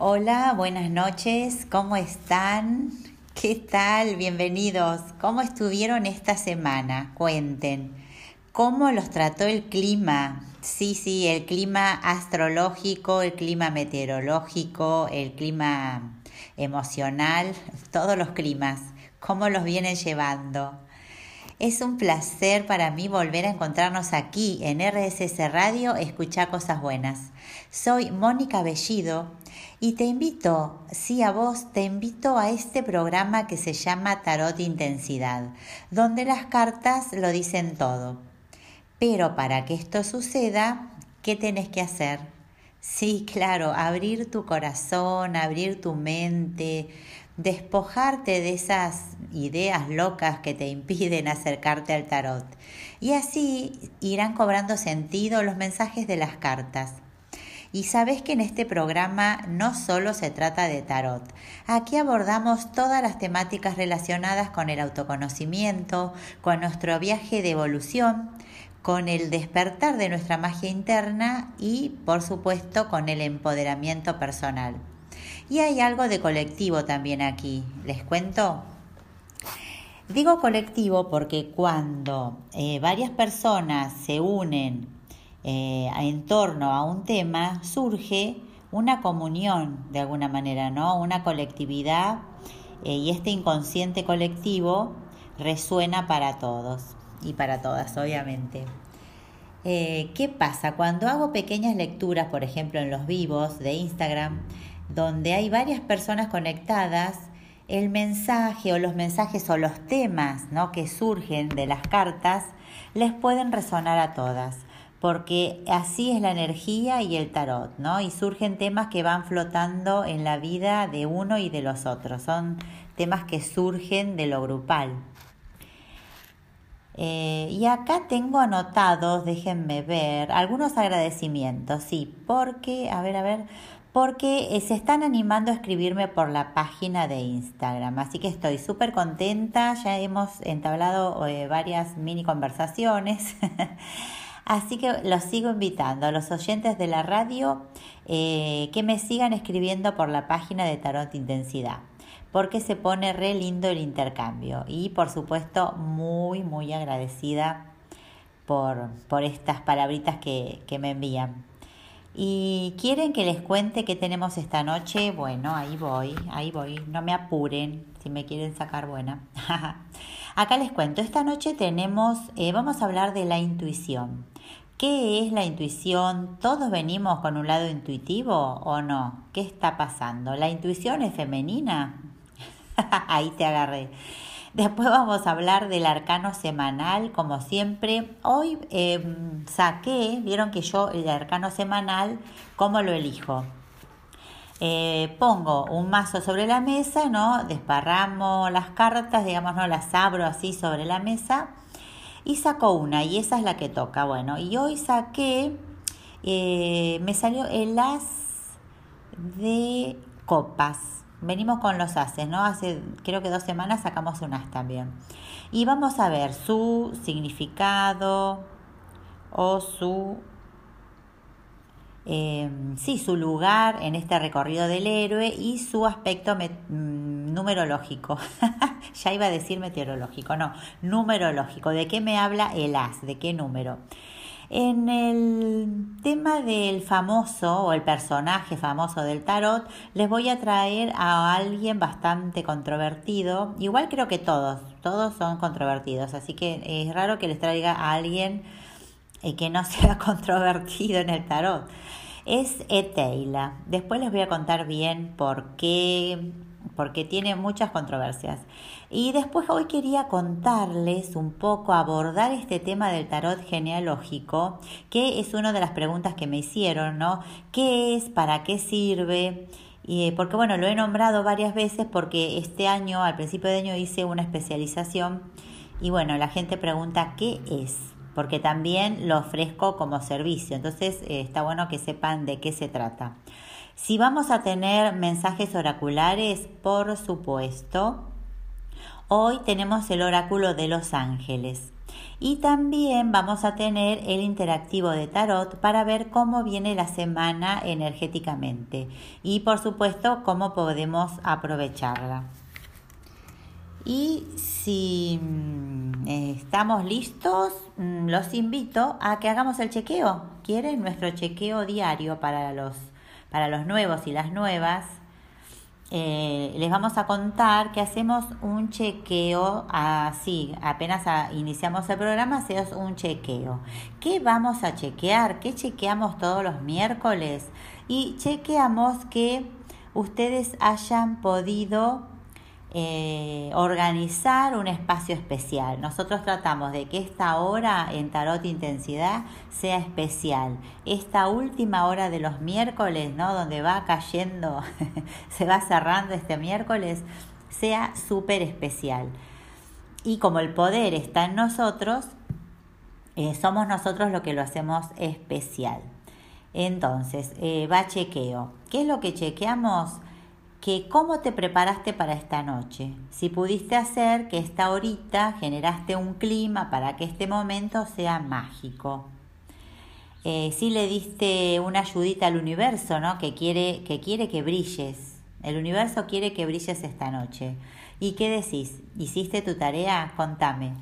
Hola, buenas noches, ¿cómo están? ¿Qué tal? Bienvenidos. ¿Cómo estuvieron esta semana? Cuenten. ¿Cómo los trató el clima? Sí, sí, el clima astrológico, el clima meteorológico, el clima emocional, todos los climas. ¿Cómo los vienen llevando? Es un placer para mí volver a encontrarnos aquí en RSS Radio Escuchar Cosas Buenas. Soy Mónica Bellido y te invito, sí a vos, te invito a este programa que se llama Tarot Intensidad, donde las cartas lo dicen todo. Pero para que esto suceda, ¿qué tenés que hacer? Sí, claro, abrir tu corazón, abrir tu mente, despojarte de esas ideas locas que te impiden acercarte al tarot. Y así irán cobrando sentido los mensajes de las cartas. Y sabes que en este programa no solo se trata de tarot. Aquí abordamos todas las temáticas relacionadas con el autoconocimiento, con nuestro viaje de evolución, con el despertar de nuestra magia interna y, por supuesto, con el empoderamiento personal. Y hay algo de colectivo también aquí. ¿Les cuento? Digo colectivo porque cuando eh, varias personas se unen eh, en torno a un tema, surge una comunión de alguna manera, ¿no? Una colectividad eh, y este inconsciente colectivo resuena para todos y para todas, obviamente. ¿Qué pasa? Cuando hago pequeñas lecturas, por ejemplo, en los vivos de Instagram, donde hay varias personas conectadas, el mensaje o los mensajes o los temas ¿no? que surgen de las cartas les pueden resonar a todas, porque así es la energía y el tarot, ¿no? Y surgen temas que van flotando en la vida de uno y de los otros, son temas que surgen de lo grupal. Eh, y acá tengo anotados, déjenme ver, algunos agradecimientos, sí, porque, a ver, a ver, porque eh, se están animando a escribirme por la página de Instagram. Así que estoy súper contenta, ya hemos entablado eh, varias mini conversaciones. Así que los sigo invitando a los oyentes de la radio eh, que me sigan escribiendo por la página de Tarot Intensidad, porque se pone re lindo el intercambio. Y por supuesto, muy, muy agradecida por, por estas palabritas que, que me envían. ¿Y quieren que les cuente qué tenemos esta noche? Bueno, ahí voy, ahí voy. No me apuren si me quieren sacar buena. Acá les cuento, esta noche tenemos, eh, vamos a hablar de la intuición. ¿Qué es la intuición? ¿Todos venimos con un lado intuitivo o no? ¿Qué está pasando? ¿La intuición es femenina? ahí te agarré. Después vamos a hablar del arcano semanal, como siempre. Hoy em, saqué, vieron que yo el arcano semanal, ¿cómo lo elijo? Eh, pongo un mazo sobre la mesa, ¿no? Desparramo las cartas, digamos, no las abro así sobre la mesa y saco una y esa es la que toca. Bueno, y hoy saqué, eh, me salió el as de copas venimos con los haces, ¿no? Hace creo que dos semanas sacamos un as también. Y vamos a ver su significado o su, em, sí, su lugar en este recorrido del héroe y su aspecto mm, numerológico. ya iba a decir meteorológico, no, numerológico. ¿De qué me habla el as? ¿De qué número? En el tema del famoso o el personaje famoso del tarot, les voy a traer a alguien bastante controvertido. Igual creo que todos, todos son controvertidos, así que es raro que les traiga a alguien eh, que no sea controvertido en el tarot. Es Eteila. Después les voy a contar bien por qué porque tiene muchas controversias. Y después hoy quería contarles un poco, abordar este tema del tarot genealógico, que es una de las preguntas que me hicieron, ¿no? ¿Qué es? ¿Para qué sirve? Y, porque bueno, lo he nombrado varias veces porque este año, al principio de año, hice una especialización y bueno, la gente pregunta qué es, porque también lo ofrezco como servicio, entonces eh, está bueno que sepan de qué se trata. Si vamos a tener mensajes oraculares, por supuesto. Hoy tenemos el oráculo de los ángeles. Y también vamos a tener el interactivo de tarot para ver cómo viene la semana energéticamente y por supuesto cómo podemos aprovecharla. Y si mm, estamos listos, mm, los invito a que hagamos el chequeo. ¿Quieren nuestro chequeo diario para los, para los nuevos y las nuevas? Eh, les vamos a contar que hacemos un chequeo así, apenas iniciamos el programa, hacemos un chequeo. ¿Qué vamos a chequear? ¿Qué chequeamos todos los miércoles? Y chequeamos que ustedes hayan podido eh, organizar un espacio especial. Nosotros tratamos de que esta hora en Tarot Intensidad sea especial. Esta última hora de los miércoles, ¿no? Donde va cayendo, se va cerrando este miércoles, sea súper especial. Y como el poder está en nosotros, eh, somos nosotros lo que lo hacemos especial. Entonces, eh, va chequeo. ¿Qué es lo que chequeamos? Que cómo te preparaste para esta noche. Si pudiste hacer que esta horita generaste un clima para que este momento sea mágico. Eh, si le diste una ayudita al universo, ¿no? Que quiere, que quiere que brilles. El universo quiere que brilles esta noche. ¿Y qué decís? ¿Hiciste tu tarea? Contame.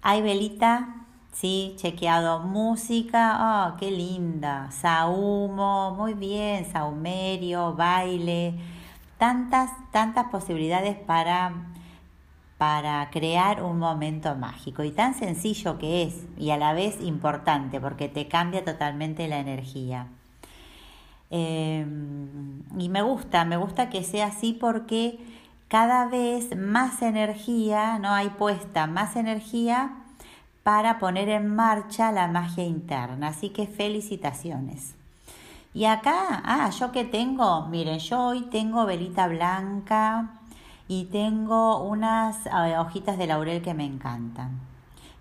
¿Hay velita? Sí, chequeado. Música, oh, qué linda. Saumo, muy bien. Saumerio, baile tantas, tantas posibilidades para, para crear un momento mágico y tan sencillo que es y a la vez importante porque te cambia totalmente la energía. Em, y me gusta, me gusta que sea así porque cada vez más energía, no hay puesta más energía para poner en marcha la magia interna. Así que felicitaciones. Y acá, ah, yo que tengo, miren, yo hoy tengo velita blanca y tengo unas hojitas de laurel que me encantan.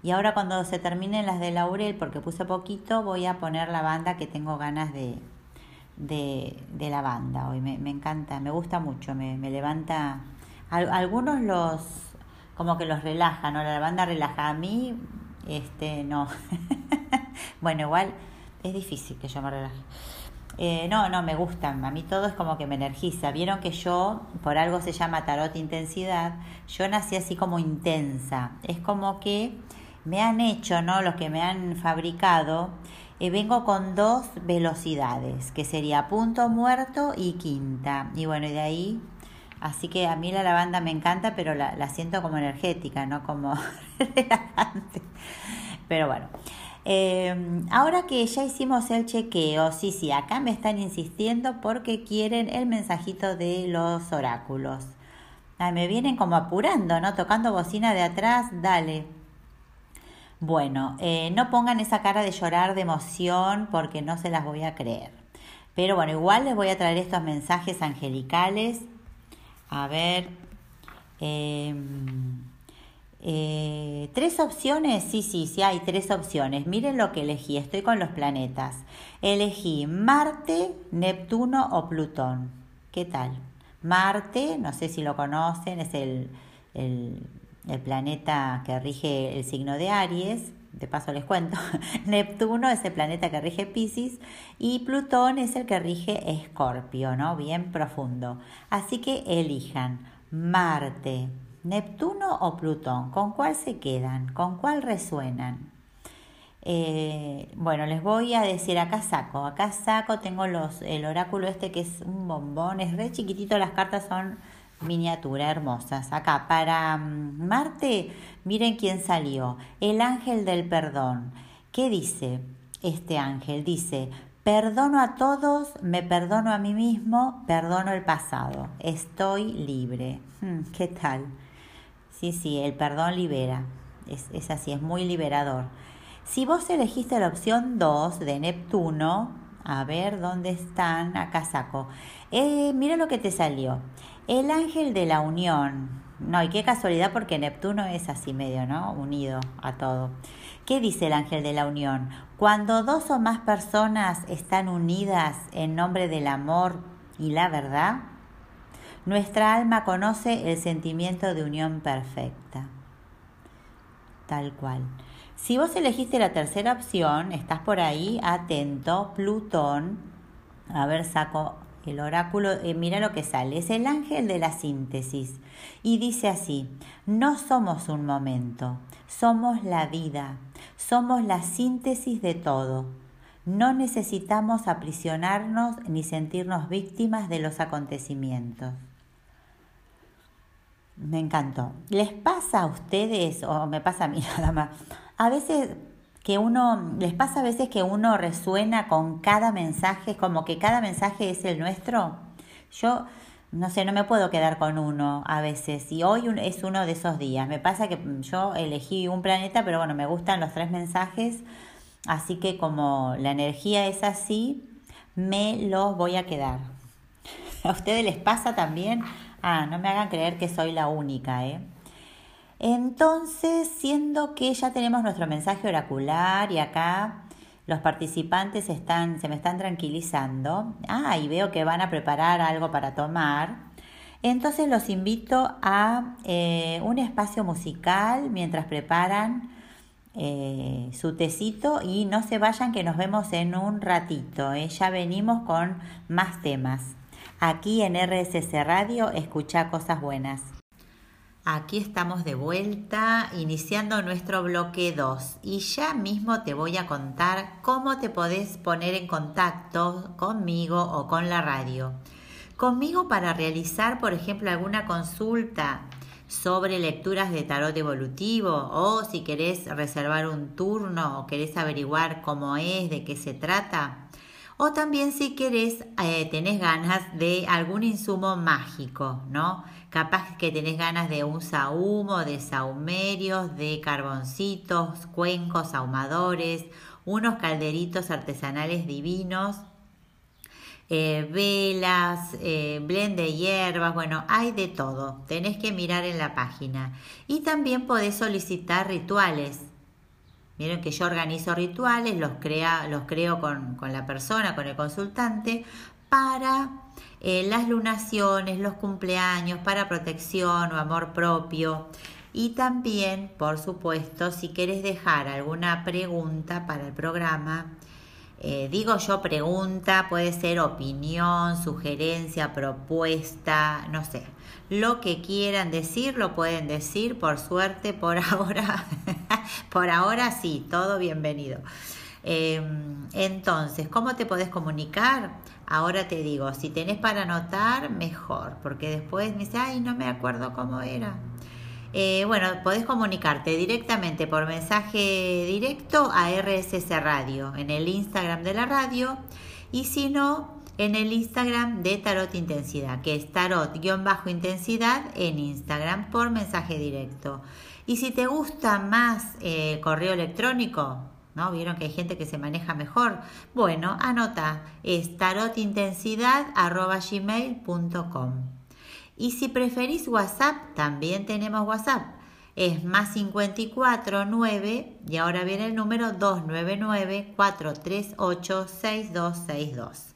Y ahora cuando se terminen las de laurel, porque puse poquito, voy a poner la banda que tengo ganas de, de, de lavanda hoy. Me, me, encanta, me gusta mucho, me, me levanta. algunos los, como que los relaja, ¿no? La lavanda relaja. A mí, este, no. bueno, igual es difícil que yo me relaje. Eh, no, no, me gustan. A mí todo es como que me energiza. Vieron que yo, por algo se llama tarot intensidad, yo nací así como intensa. Es como que me han hecho, ¿no? Los que me han fabricado, eh, vengo con dos velocidades, que sería punto muerto y quinta. Y bueno, y de ahí, así que a mí la lavanda me encanta, pero la, la siento como energética, no como relajante. Pero bueno. Eh, ahora que ya hicimos el chequeo, sí, sí, acá me están insistiendo porque quieren el mensajito de los oráculos. me vienen como apurando, ¿no? Tocando bocina de atrás, dale. Bueno, eh, no pongan esa cara de llorar de emoción porque no se las voy a creer. Pero bueno, igual les voy a traer estos mensajes angelicales. A ver. Eh, eh, tres opciones, sí, sí, sí, hay tres opciones. Miren lo que elegí, estoy con los planetas. Elegí Marte, Neptuno o Plutón. ¿Qué tal? Marte, no sé si lo conocen, es el, el, el planeta que rige el signo de Aries. De paso les cuento. Neptuno es el planeta que rige Pisces y Plutón es el que rige Escorpio, ¿no? Bien profundo. Así que elijan Marte, Neptuno o Plutón, ¿con cuál se quedan? ¿Con cuál resuenan? Eh, bueno, les voy a decir, acá saco, acá saco, tengo los, el oráculo este que es un bombón, es re chiquitito, las cartas son miniatura, hermosas. Acá, para mm, Marte, miren quién salió, el ángel del perdón. ¿Qué dice este ángel? Dice, perdono a todos, me perdono a mí mismo, perdono el pasado, estoy libre. ¿Qué tal? Sí, sí, el perdón libera. Es, así, es muy liberador. Si vos elegiste la opción 2 de Neptuno, a ver dónde están, acá saco. Eh, mira lo que te salió. El ángel de la unión. No, y qué casualidad porque Neptuno es así medio, ¿no? Unido a todo. ¿Qué dice el ángel de la unión? Cuando dos o más personas están unidas en nombre del amor y la verdad, nuestra alma conoce el sentimiento de unión perfecta. Tal cual. Si vos elegiste la tercera opción, estás por ahí, atento, Plutón. A ver, saco el oráculo, eh, mira lo que sale, es el ángel de la síntesis. Y dice así, no somos un momento, somos la vida, somos la síntesis de todo. No necesitamos aprisionarnos ni sentirnos víctimas de los acontecimientos. Me encantó. ¿Les pasa a ustedes, o me pasa a mí nada más, a veces que uno, les pasa a veces que uno resuena con cada mensaje, como que cada mensaje es el nuestro. Yo, no sé, no me puedo quedar con uno a veces. Y hoy es uno de esos días. Me pasa que yo elegí un planeta, pero bueno, me gustan los tres mensajes. Así que como la energía es así, me los voy a quedar. ¿A ustedes les pasa también? Ah, no me hagan creer que soy la única, ¿eh? Entonces, siendo que ya tenemos nuestro mensaje oracular y acá los participantes están, se me están tranquilizando, ah, y veo que van a preparar algo para tomar, entonces los invito a eh, un espacio musical mientras preparan eh, su tecito y no se vayan que nos vemos en un ratito, ¿eh? ya venimos con más temas. Aquí en RSS Radio, escucha cosas buenas. Aquí estamos de vuelta iniciando nuestro bloque 2 y ya mismo te voy a contar cómo te podés poner en contacto conmigo o con la radio. Conmigo para realizar, por ejemplo, alguna consulta sobre lecturas de tarot evolutivo o si querés reservar un turno o querés averiguar cómo es, de qué se trata. O también si querés, eh, tenés ganas de algún insumo mágico, ¿no? Capaz que tenés ganas de un sahumo, de saumerios, de carboncitos, cuencos, ahumadores, unos calderitos artesanales divinos, eh, velas, eh, blend de hierbas, bueno, hay de todo. Tenés que mirar en la página. Y también podés solicitar rituales. Miren que yo organizo rituales, los, crea, los creo con, con la persona, con el consultante, para eh, las lunaciones, los cumpleaños, para protección o amor propio. Y también, por supuesto, si quieres dejar alguna pregunta para el programa, eh, digo yo pregunta, puede ser opinión, sugerencia, propuesta, no sé. Lo que quieran decir, lo pueden decir, por suerte, por ahora, por ahora sí, todo bienvenido. Em, entonces, ¿cómo te podés comunicar? Ahora te digo, si tenés para anotar, mejor, porque después me dice, ay, no me acuerdo cómo era. Eh, bueno, podés comunicarte directamente por mensaje directo a RSS Radio, en el Instagram de la radio, y si no, en el Instagram de Tarot Intensidad, que es tarot-intensidad en Instagram por mensaje directo. Y si te gusta más eh, correo electrónico, ¿no? Vieron que hay gente que se maneja mejor. Bueno, anota, es tarotintensidad.gmail.com. Y si preferís WhatsApp, también tenemos WhatsApp. Es más 54 9 y ahora viene el número 299 438 6262.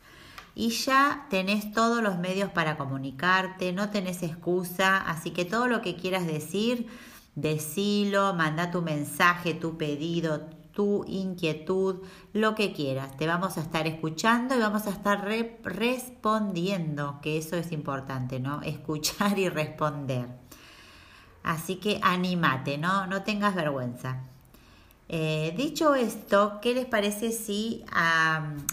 Y ya tenés todos los medios para comunicarte, no tenés excusa, así que todo lo que quieras decir, decilo, manda tu mensaje, tu pedido, tu inquietud, lo que quieras. Te vamos a estar escuchando y vamos a estar respondiendo, que eso es importante, ¿no? Escuchar y responder. Así que anímate, ¿no? No tengas vergüenza. Eh, dicho esto, ¿qué les parece si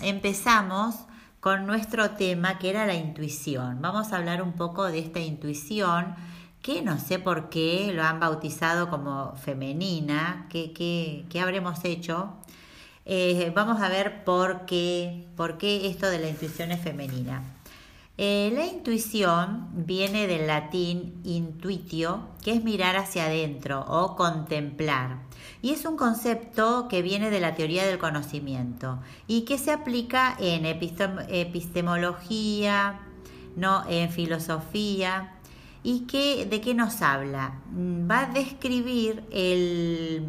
empezamos con nuestro tema que era la intuición? Vamos a hablar un poco de esta intuición que no sé por qué lo han bautizado como femenina, ¿qué, habremos hecho? Eh, vamos a ver por qué, por qué esto de la intuición es femenina. Eh, la intuición viene del latín intuitio, que es mirar hacia adentro o contemplar. Y es un concepto que viene de la teoría del conocimiento y que se aplica en epistemología, ¿no? en filosofía, ¿Y qué, de qué nos habla? Mm, va a describir el,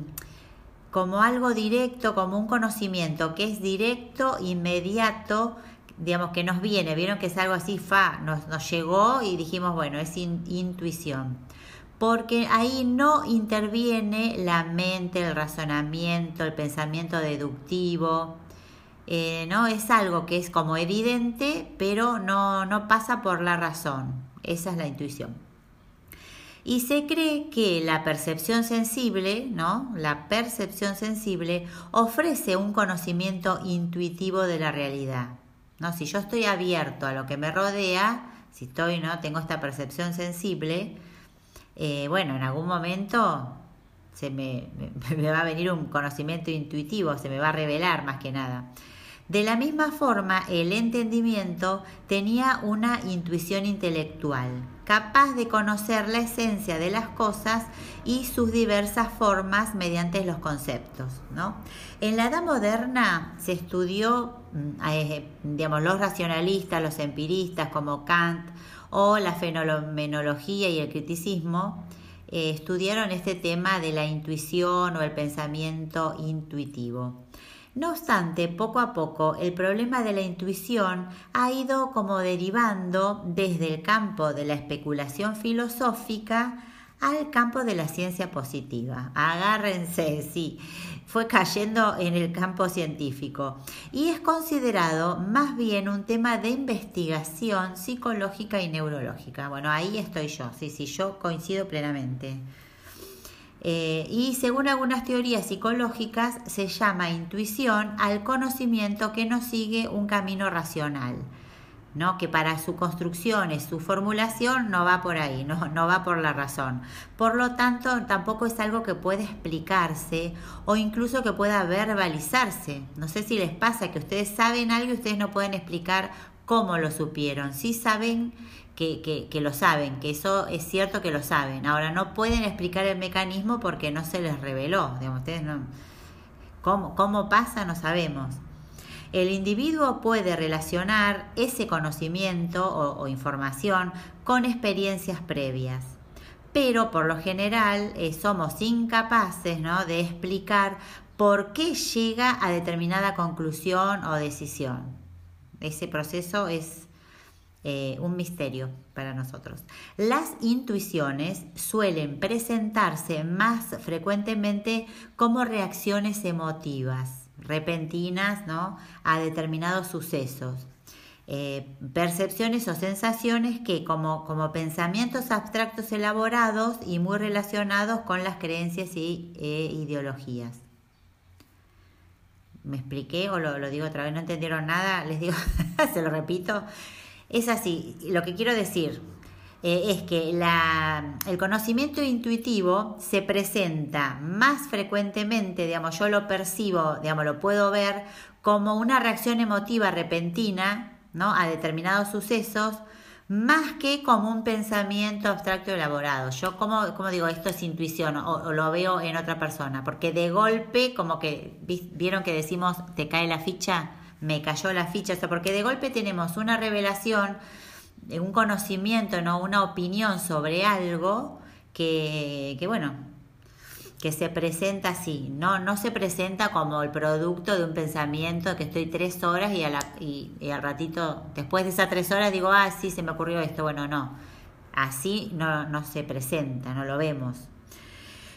como algo directo, como un conocimiento que es directo, inmediato, digamos que nos viene, vieron que es algo así, fa, nos, nos llegó y dijimos, bueno, es intuición. porque ahí no interviene la mente, el razonamiento, el pensamiento deductivo, eh, ¿no? Es algo que es como evidente, pero no, no pasa por la razón. Esa es la intuición. Y se cree que la percepción sensible, ¿no? La percepción sensible ofrece un conocimiento intuitivo de la realidad. ¿No? Si yo estoy abierto a lo que me rodea, si estoy, ¿no? Tengo esta percepción sensible, eh, bueno, en algún momento se me, me, va a venir un conocimiento intuitivo, se me va a revelar más que nada. De la misma forma, el entendimiento tenía una intuición intelectual, capaz de conocer la esencia de las cosas y sus diversas formas mediante los conceptos. ¿no? En la edad moderna se estudió, digamos, los racionalistas, los empiristas como Kant o la fenomenología y el criticismo, eh, estudiaron este tema de la intuición o el pensamiento intuitivo. No obstante, poco a poco el problema de la intuición ha ido como derivando desde el campo de la especulación filosófica al campo de la ciencia positiva. Agárrense, sí, fue cayendo en el campo científico y es considerado más bien un tema de investigación psicológica y neurológica. Bueno, ahí estoy yo, sí, sí, yo coincido plenamente. Eh, y según algunas teorías psicológicas se llama intuición al conocimiento que no sigue un camino racional, ¿no? que para su construcción y su formulación no va por ahí, no, no va por la razón. Por lo tanto, tampoco es algo que pueda explicarse o incluso que pueda verbalizarse. No sé si les pasa que ustedes saben algo y ustedes no pueden explicar cómo lo supieron. Sí saben que, que, lo saben, que eso es cierto que lo saben. Ahora no pueden explicar el mecanismo porque no se les reveló. Digamos, ustedes no, ¿cómo, ¿Cómo pasa? No sabemos. El individuo puede relacionar ese conocimiento o, información con experiencias previas, pero por lo general eh, somos incapaces de explicar por qué llega a determinada conclusión o decisión. Ese proceso es eh, un misterio para nosotros. Las intuiciones suelen presentarse más frecuentemente como reacciones emotivas, repentinas, ¿no? A determinados sucesos. Eh, percepciones o sensaciones que como, como, pensamientos abstractos elaborados y muy relacionados con las creencias y e ideologías. ¿Me expliqué o lo, lo digo otra vez? ¿No entendieron nada? Les digo, se lo repito. Es así, lo que quiero decir eh, es que el conocimiento intuitivo se presenta más frecuentemente, digamos, yo lo percibo, digamos, lo puedo ver como una reacción emotiva repentina ¿no? a determinados sucesos, más que como un pensamiento abstracto elaborado. Yo, como, digo, esto es intuición o, lo veo en otra persona, porque de golpe, como que vieron que decimos, te cae la ficha, me cayó la ficha, o porque de golpe tenemos una revelación, un conocimiento, ¿no? una opinión sobre algo que, que bueno, que se presenta así, no, no se presenta como el producto de un pensamiento que estoy tres horas y, a la, y, al ratito, después de esas tres horas digo, ah, sí, se me ocurrió esto, bueno, no, así no, no se presenta, no lo vemos.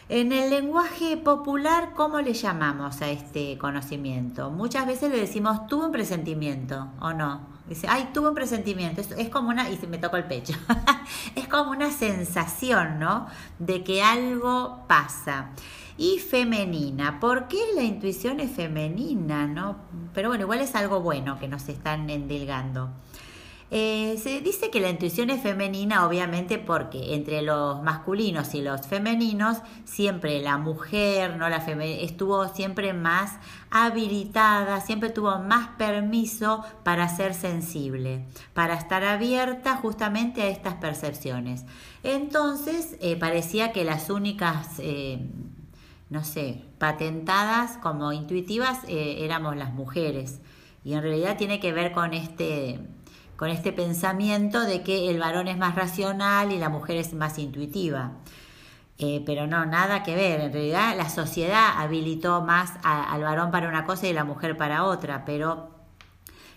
En el lenguaje popular, ¿cómo le llamamos a este conocimiento? Muchas veces le decimos, tuve un presentimiento, ¿o no? Dice, ay, tuve un presentimiento. Es, como una, y se me tocó el pecho. es como una sensación, ¿no? De que algo pasa. Y femenina. ¿Por qué la intuición es femenina, no? Pero bueno, igual es algo bueno que nos están endilgando. Eh, se dice que la intuición es femenina, obviamente, porque entre los masculinos y los femeninos, siempre la mujer, ¿no? La estuvo siempre más habilitada, siempre tuvo más permiso para ser sensible, para estar abierta justamente a estas percepciones. Entonces, eh, parecía que las únicas, eh, no sé, patentadas como intuitivas éramos las mujeres. Y en realidad tiene que ver con este con este pensamiento de que el varón es más racional y la mujer es más intuitiva. Eh, pero no, nada que ver. En realidad la sociedad habilitó más al varón para una cosa y la mujer para otra, pero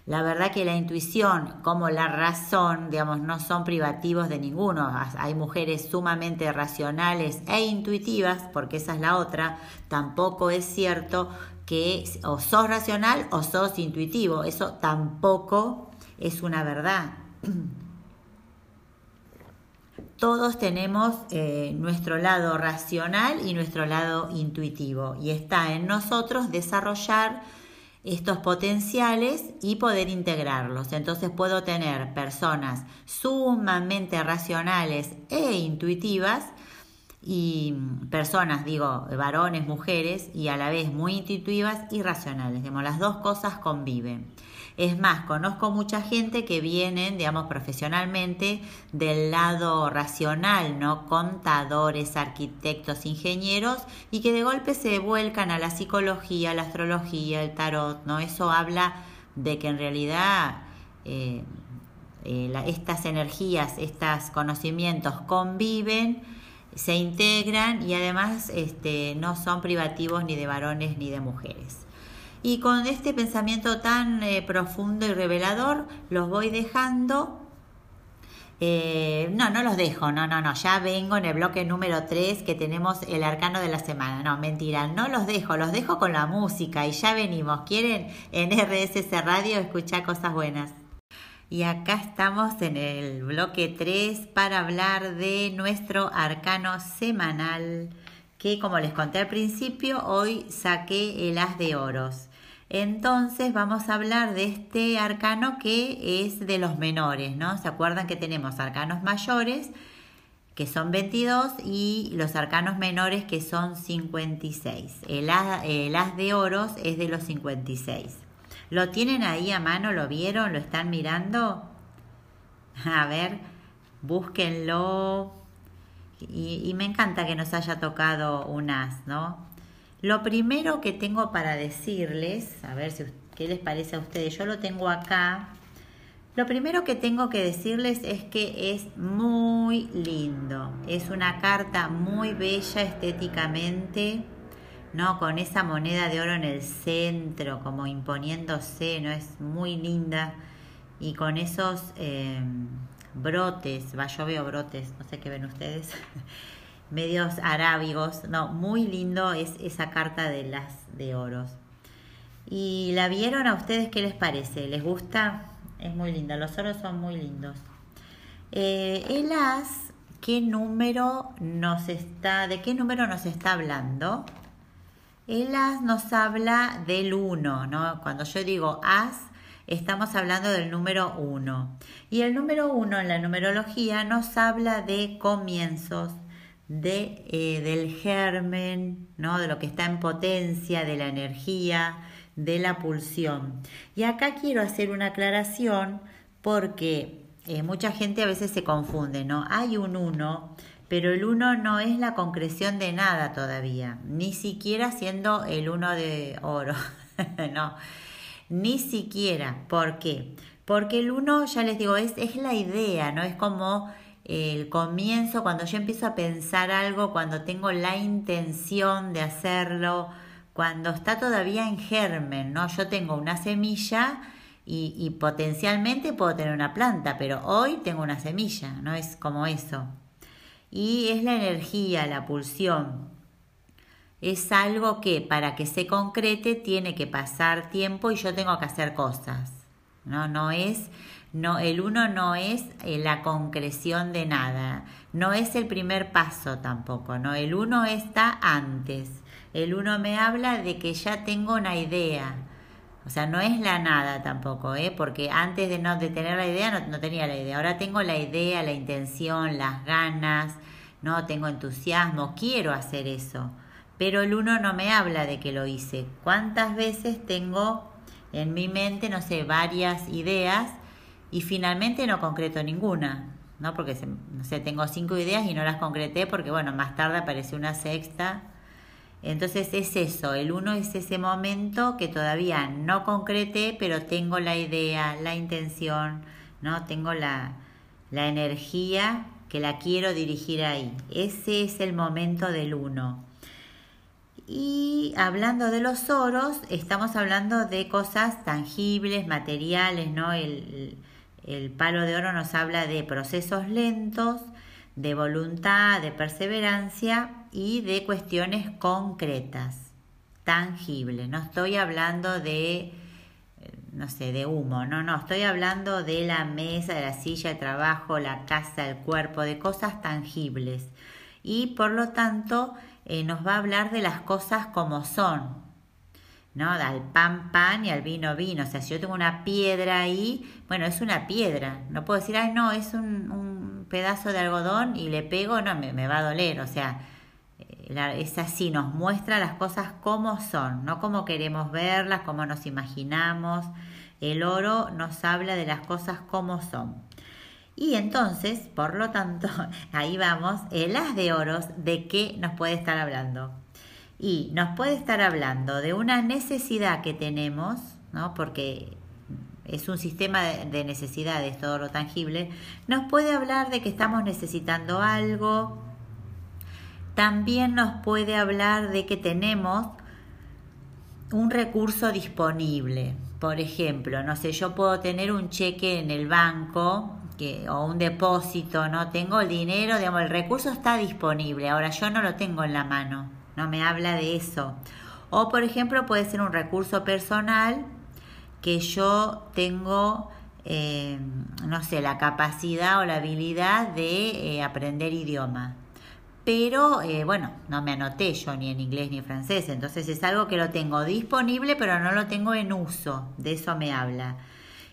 La verdad que la intuición como la razón, digamos, no son privativos de ninguno. Hay mujeres sumamente racionales e intuitivas, porque esa es la otra. Tampoco es cierto que o sos racional o sos intuitivo. Eso tampoco es una verdad. Todos tenemos eh, nuestro lado racional y nuestro lado intuitivo y está en nosotros desarrollar estos potenciales y poder integrarlos. Entonces puedo tener personas sumamente racionales e intuitivas y personas, digo, varones, mujeres, y a la vez muy intuitivas y racionales. Digamos, las dos cosas conviven. Es más, conozco mucha gente que vienen, digamos, profesionalmente del lado racional, ¿no? Contadores, arquitectos, ingenieros, y que de golpe se vuelcan a la psicología, la astrología, el tarot, ¿no? Eso habla de que en realidad eh, eh, estas energías, estos conocimientos conviven, se integran y además este, no son privativos ni de varones ni de mujeres. Y con este pensamiento tan eh, profundo y revelador los voy dejando. Eh, no, no los dejo, no, no, no, ya vengo en el bloque número 3 que tenemos el arcano de la semana. No, mentira, no los dejo, los dejo con la música y ya venimos. ¿Quieren en RSS Radio escuchar cosas buenas? Y acá estamos en el bloque 3 para hablar de nuestro arcano semanal que como les conté al principio, hoy saqué el as de oros. Entonces vamos a hablar de este arcano que es de los menores, ¿no? ¿Se acuerdan que tenemos arcanos mayores, que son 22, y los arcanos menores, que son 56? El as, el as de oros es de los 56. ¿Lo tienen ahí a mano? ¿Lo vieron? ¿Lo están mirando? A ver, búsquenlo. Y, me encanta que nos haya tocado un as, ¿no? Lo primero que tengo para decirles, a ver si, qué les parece a ustedes, yo lo tengo acá. Lo primero que tengo que decirles es que es muy lindo. Es una carta muy bella estéticamente, ¿no? Con esa moneda de oro en el centro, como imponiéndose, ¿no? Es muy linda. Y con esos eh, brotes, va, yo veo brotes, no sé qué ven ustedes. medios arábigos. No, muy lindo es esa carta de las de oros. ¿Y la vieron a ustedes? ¿Qué les parece? ¿Les gusta? Es muy linda, los oros son muy lindos. Eh, el as, ¿qué número nos está, de qué número nos está hablando? El as nos habla del 1, ¿no? Cuando yo digo as, estamos hablando del número 1. Y el número 1 en la numerología nos habla de comienzos, de, eh, del germen, ¿no? de lo que está en potencia, de la energía, de la pulsión. Y acá quiero hacer una aclaración porque eh, mucha gente a veces se confunde, ¿no? Hay un 1, pero el 1 no es la concreción de nada todavía, ni siquiera siendo el 1 de oro, no, ni siquiera. ¿Por qué? Porque el 1, ya les digo, es, es la idea, ¿no? Es como el comienzo, cuando yo empiezo a pensar algo, cuando tengo la intención de hacerlo, cuando está todavía en germen, ¿no? Yo tengo una semilla y, y, potencialmente puedo tener una planta, pero hoy tengo una semilla, ¿no? Es como eso. Y es la energía, la pulsión. Es algo que para que se concrete tiene que pasar tiempo y yo tengo que hacer cosas. No, no es no, el uno no es eh, la concreción de nada, no es el primer paso tampoco, no, el uno está antes. El uno me habla de que ya tengo una idea. O sea, no es la nada tampoco, ¿eh? porque antes de no de tener la idea no, no tenía la idea. Ahora tengo la idea, la intención, las ganas, no tengo entusiasmo, quiero hacer eso. Pero el uno no me habla de que lo hice. ¿Cuántas veces tengo en mi mente, no sé, varias ideas y finalmente no concreto ninguna, ¿no? Porque, no sé, tengo cinco ideas y no las concreté porque, bueno, más tarde apareció una sexta. Entonces es eso, el uno es ese momento que todavía no concreté, pero tengo la idea, la intención, ¿no? Tengo la, la energía que la quiero dirigir ahí. Ese es el momento del uno. Y hablando de los oros, estamos hablando de cosas tangibles, materiales, ¿no? El, el palo de oro nos habla de procesos lentos, de voluntad, de perseverancia y de cuestiones concretas, tangibles. No estoy hablando de, no sé, de humo, no, no, estoy hablando de la mesa, de la silla de trabajo, la casa, el cuerpo, de cosas tangibles. Y por lo tanto eh, nos va a hablar de las cosas como son, ¿no? Al pan pan y al vino vino. O sea, si yo tengo una piedra ahí, bueno, es una piedra. No puedo decir, ay, no, es un pedazo de algodón y le pego, no, me, va a doler. O sea, eh, es así, nos muestra las cosas como son, no como queremos verlas, como nos imaginamos. El oro nos habla de las cosas como son. Y entonces, por lo tanto, ahí vamos, el as de oros, ¿de qué nos puede estar hablando? Y nos puede estar hablando de una necesidad que tenemos, ¿no? Porque es un sistema de necesidades, todo lo tangible, nos puede hablar de que estamos necesitando algo, también nos puede hablar de que tenemos un recurso disponible. Por ejemplo, no sé, yo puedo tener un cheque en el banco que, o un depósito, ¿no? Tengo el dinero, digamos, el recurso está disponible, ahora yo no lo tengo en la mano, no me habla de eso. O, por ejemplo, puede ser un recurso personal que yo tengo, eh, no sé, la capacidad o la habilidad de eh, aprender idioma. Pero eh, bueno, no me anoté yo ni en inglés ni en francés, entonces es algo que lo tengo disponible pero no lo tengo en uso, de eso me habla.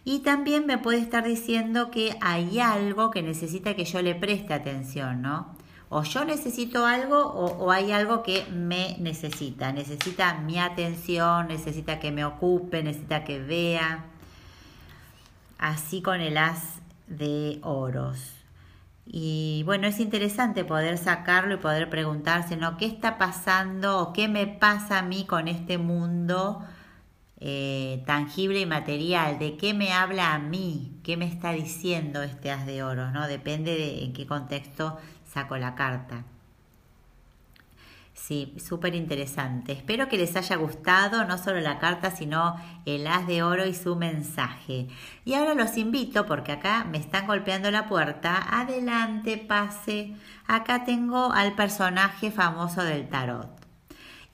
Y también me puede estar diciendo que hay algo que necesita que yo le preste atención, ¿no? o yo necesito algo o, hay algo que me necesita, necesita mi atención, necesita que me ocupe, necesita que vea. Así con el as de oros. Y bueno, es interesante poder sacarlo y poder preguntarse, ¿no? ¿Qué está pasando o qué me pasa a mí con este mundo eh, tangible y material? ¿De qué me habla a mí? ¿Qué me está diciendo este as de oros? ¿no? Depende de en qué contexto saco la carta. Sí, súper interesante. Espero que les haya gustado no solo la carta, sino el as de oro y su mensaje. Y ahora los invito, porque acá me están golpeando la puerta, adelante, pase. Acá tengo al personaje famoso del tarot.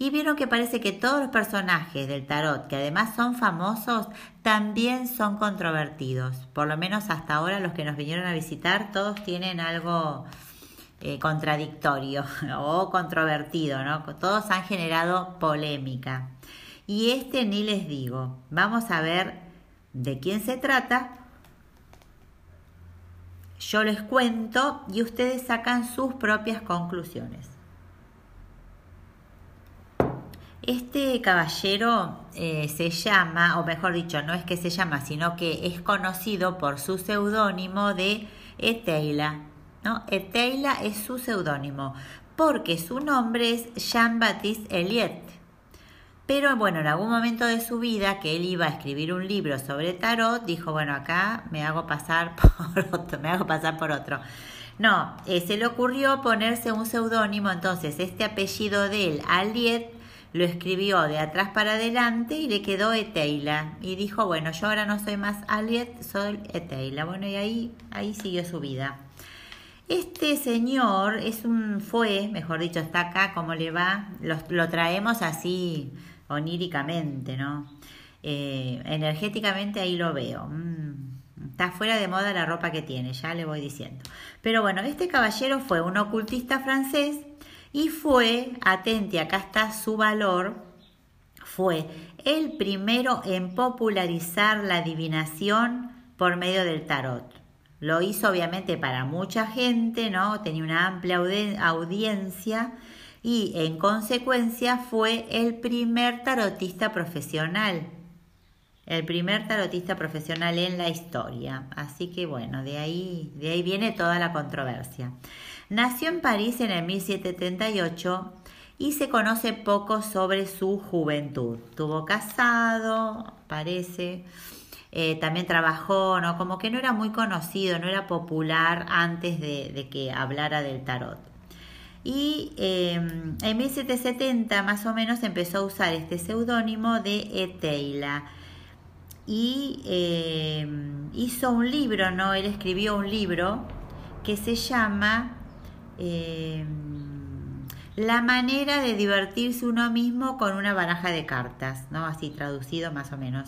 Y vieron que parece que todos los personajes del tarot, que además son famosos, también son controvertidos. Por lo menos hasta ahora los que nos vinieron a visitar, todos tienen algo eh, contradictorio o controvertido, ¿no? Todos han generado polémica. Y este ni les digo. Vamos a ver de quién se trata. Yo les cuento y ustedes sacan sus propias conclusiones. Este caballero eh, se llama, o mejor dicho, no es que se llama, sino que es conocido por su seudónimo de Eteila. ¿no? Eteila es su seudónimo, porque su nombre es Jean-Baptiste Eliot. Pero bueno, en algún momento de su vida que él iba a escribir un libro sobre tarot, dijo, bueno, acá me hago pasar por otro, me hago pasar por otro. No, eh, se le ocurrió ponerse un seudónimo, entonces este apellido de él, Aliet, lo escribió de atrás para adelante y le quedó Eteila. Y dijo, bueno, yo ahora no soy más Aliet, soy Eteila. Bueno, y ahí, ahí siguió su vida. Este señor es un, fue, mejor dicho, está acá, ¿cómo le va? Lo, traemos así oníricamente, ¿no? Eh, energéticamente ahí lo veo. Mm, está fuera de moda la ropa que tiene, ya le voy diciendo. Pero bueno, este caballero fue un ocultista francés y fue, atente, acá está su valor, fue el primero en popularizar la adivinación por medio del tarot. Lo hizo obviamente para mucha gente, ¿no? Tenía una amplia audiencia y en consecuencia fue el primer tarotista profesional. El primer tarotista profesional en la historia. Así que bueno, de ahí, de ahí viene toda la controversia. Nació en París en el 1738 y se conoce poco sobre su juventud. Tuvo casado, parece, eh, también trabajó, ¿no? Como que no era muy conocido, no era popular antes de, que hablara del tarot. y em, en 1770 más o menos empezó a usar este seudónimo de Eteila y em, hizo un libro, ¿no? Él escribió un libro que se llama em, La manera de divertirse uno mismo con una baraja de cartas, ¿no? Así traducido más o menos.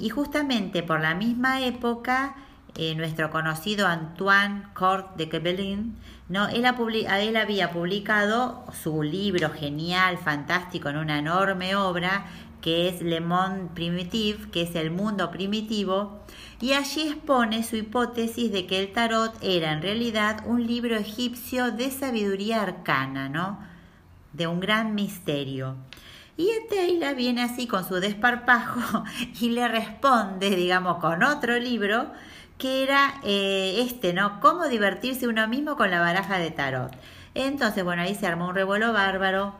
y justamente por la misma época eh, nuestro conocido Antoine Cort de Quebelin, ¿no? Él, él, había publicado su libro genial, fantástico, en una enorme obra que es Le Monde Primitif, que es el mundo primitivo, y allí expone su hipótesis de que el tarot era en realidad un libro egipcio de sabiduría arcana, ¿no? De un gran misterio. Y Eteila viene así con su desparpajo y le responde, digamos, con otro libro que era eh, este, ¿no? Cómo divertirse uno mismo con la baraja de tarot. Entonces, bueno, ahí se armó un revuelo bárbaro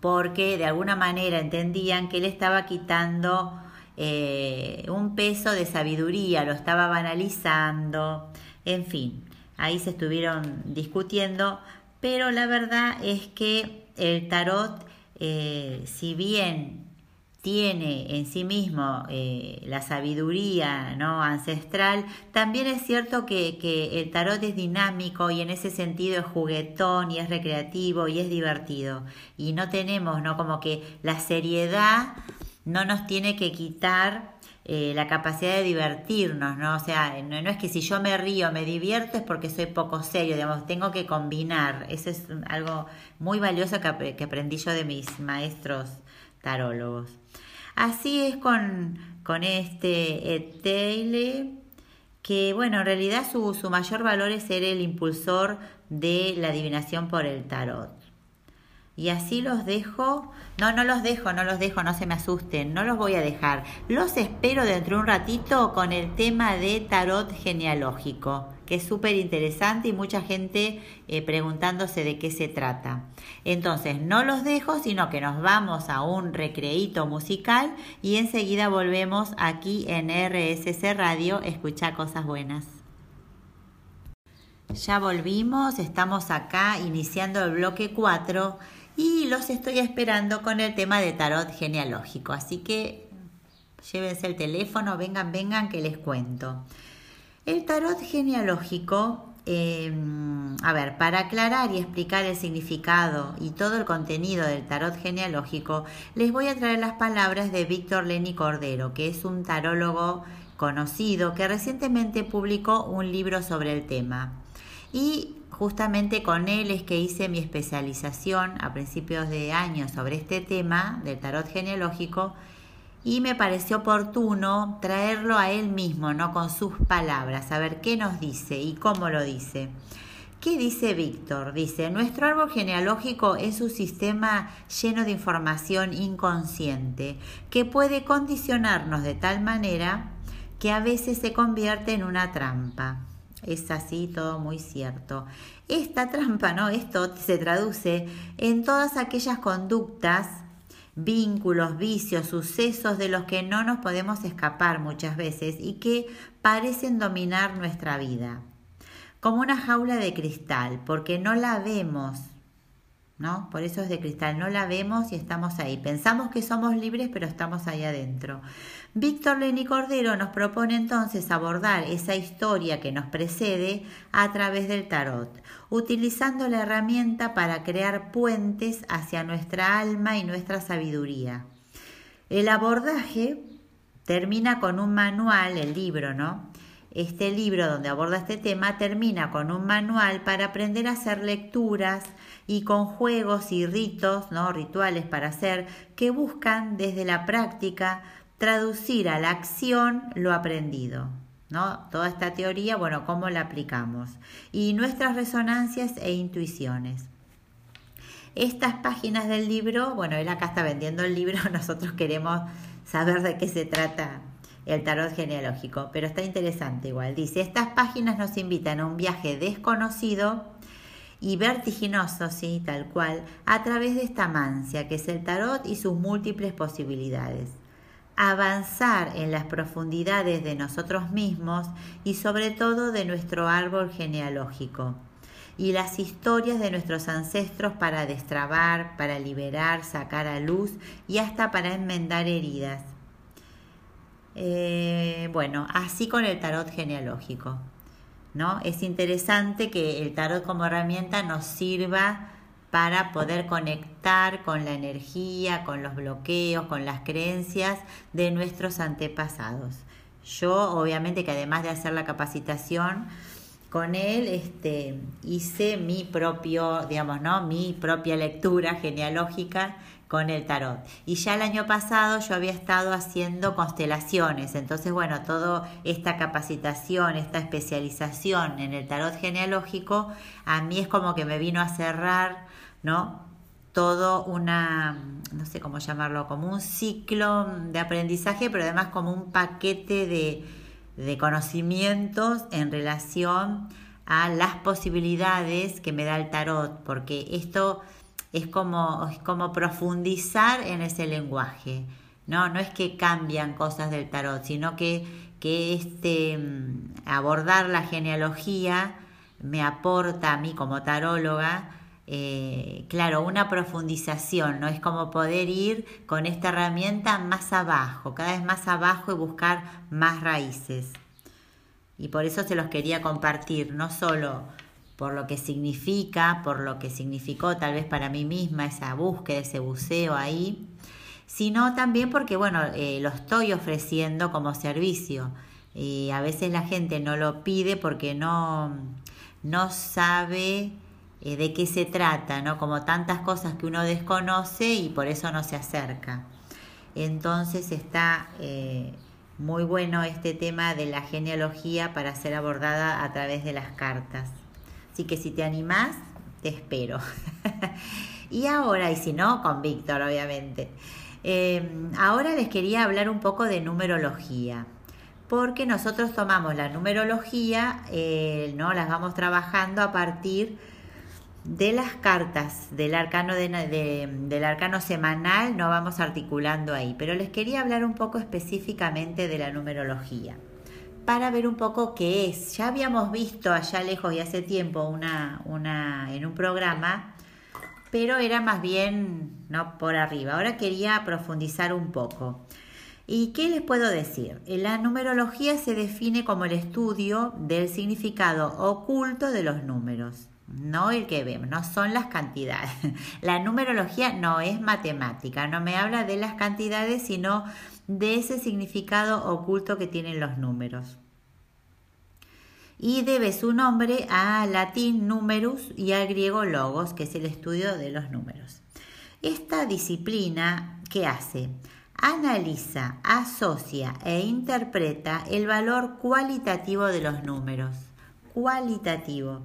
porque de alguna manera entendían que él estaba quitando eh, un peso de sabiduría, lo estaba banalizando, en fin, ahí se estuvieron discutiendo, pero la verdad es que el tarot, eh, si bien tiene en sí mismo eh, la sabiduría ¿no? ancestral, también es cierto que, que, el tarot es dinámico y en ese sentido es juguetón y es recreativo y es divertido. Y no tenemos, ¿no? Como que la seriedad no nos tiene que quitar eh, la capacidad de divertirnos, ¿no? O sea, no, es que si yo me río, me divierto, es porque soy poco serio, digamos, tengo que combinar. Eso es algo muy valioso que, aprendí yo de mis maestros tarólogos. Así es con, con este Eteile, que bueno, en realidad su, su mayor valor es ser el impulsor de la adivinación por el tarot. Y así los dejo. No, no los dejo, no los dejo, no se me asusten, no los voy a dejar. Los espero dentro de un ratito con el tema de tarot genealógico que es súper interesante y mucha gente eh, preguntándose de qué se trata. Entonces, no los dejo, sino que nos vamos a un recreíto musical y enseguida volvemos aquí en RSC Radio, escucha cosas buenas. Ya volvimos, estamos acá iniciando el bloque 4 y los estoy esperando con el tema de tarot genealógico, así que llévense el teléfono, vengan, vengan que les cuento. El tarot genealógico, em, a ver, para aclarar y explicar el significado y todo el contenido del tarot genealógico, les voy a traer las palabras de Víctor Leni Cordero, que es un tarólogo conocido que recientemente publicó un libro sobre el tema. Y justamente con él es que hice mi especialización a principios de año sobre este tema del tarot genealógico y me pareció oportuno traerlo a él mismo, ¿no? Con sus palabras, a ver qué nos dice y cómo lo dice. ¿Qué dice Víctor? Dice, nuestro árbol genealógico es un sistema lleno de información inconsciente que puede condicionarnos de tal manera que a veces se convierte en una trampa. Es así, todo muy cierto. Esta trampa, ¿no? Esto se traduce en todas aquellas conductas vínculos, vicios, sucesos de los que no nos podemos escapar muchas veces y que parecen dominar nuestra vida. Como una jaula de cristal, porque no la vemos, ¿no? Por eso es de cristal, no la vemos y estamos ahí. Pensamos que somos libres, pero estamos ahí adentro. Víctor Leni Cordero nos propone entonces abordar esa historia que nos precede a través del tarot, utilizando la herramienta para crear puentes hacia nuestra alma y nuestra sabiduría. El abordaje termina con un manual, el libro, ¿no? Este libro donde aborda este tema termina con un manual para aprender a hacer lecturas y con juegos y ritos, ¿no? rituales para hacer, que buscan desde la práctica traducir a la acción lo aprendido. ¿no? Toda esta teoría, bueno, cómo la aplicamos. Y nuestras resonancias e intuiciones. Estas páginas del libro, bueno, él acá está vendiendo el libro, nosotros queremos saber de qué se trata el tarot genealógico, pero está interesante igual. Dice, estas páginas nos invitan a un viaje desconocido y vertiginoso, sí, tal cual, a través de esta mancia que es el tarot y sus múltiples posibilidades. Avanzar en las profundidades de nosotros mismos y sobre todo de nuestro árbol genealógico. y las historias de nuestros ancestros para destrabar, para liberar, sacar a luz y hasta para enmendar heridas. Eh, bueno, así con el tarot genealógico. ¿no? Es interesante que el tarot como herramienta nos sirva para poder conectar con la energía, con los bloqueos, con las creencias de nuestros antepasados. Yo, obviamente, que además de hacer la capacitación con él, este, hice mi propio, digamos, ¿no? Mi propia lectura genealógica con el tarot. Y ya el año pasado yo había estado haciendo constelaciones, entonces bueno, toda esta capacitación, esta especialización en el tarot genealógico, a mí es como que me vino a cerrar, ¿no? Todo una, no sé cómo llamarlo, como un ciclo de aprendizaje, pero además como un paquete de, de conocimientos en relación a las posibilidades que me da el tarot, porque esto es como, como profundizar en ese lenguaje. No, no es que cambian cosas del tarot, sino que, que este, mm, abordar la genealogía me aporta a mí como taróloga, eh, claro, una profundización, ¿no? Es como poder ir con esta herramienta más abajo, cada vez más abajo y buscar más raíces. Y por eso se los quería compartir, no solo por lo que significa, por lo que significó tal vez para mí misma esa búsqueda, ese buceo ahí, sino también porque, bueno, eh, lo estoy ofreciendo como servicio. Y a veces la gente no lo pide porque no, no sabe eh, de qué se trata, ¿no? Como tantas cosas que uno desconoce y por eso no se acerca. Entonces está eh, muy bueno este tema de la genealogía para ser abordada a través de las cartas. Así que si te animás, te espero. y ahora, y si no, con Víctor, obviamente. Em, ahora les quería hablar un poco de numerología, porque nosotros tomamos la numerología, eh, ¿no? las vamos trabajando a partir de las cartas del arcano, del arcano semanal, no vamos articulando ahí, pero les quería hablar un poco específicamente de la numerología para ver un poco qué es. Ya habíamos visto allá lejos y hace tiempo una, una, en un programa, pero era más bien no por arriba. Ahora quería profundizar un poco. ¿Y qué les puedo decir? La numerología se define como el estudio del significado oculto de los números, no el que vemos, no son las cantidades. La numerología no es matemática, no me habla de las cantidades, sino de ese significado oculto que tienen los números. Y debe su nombre al latín numerus y al griego logos, que es el estudio de los números. Esta disciplina, ¿qué hace? Analiza, asocia e interpreta el valor cualitativo de los números. Cualitativo,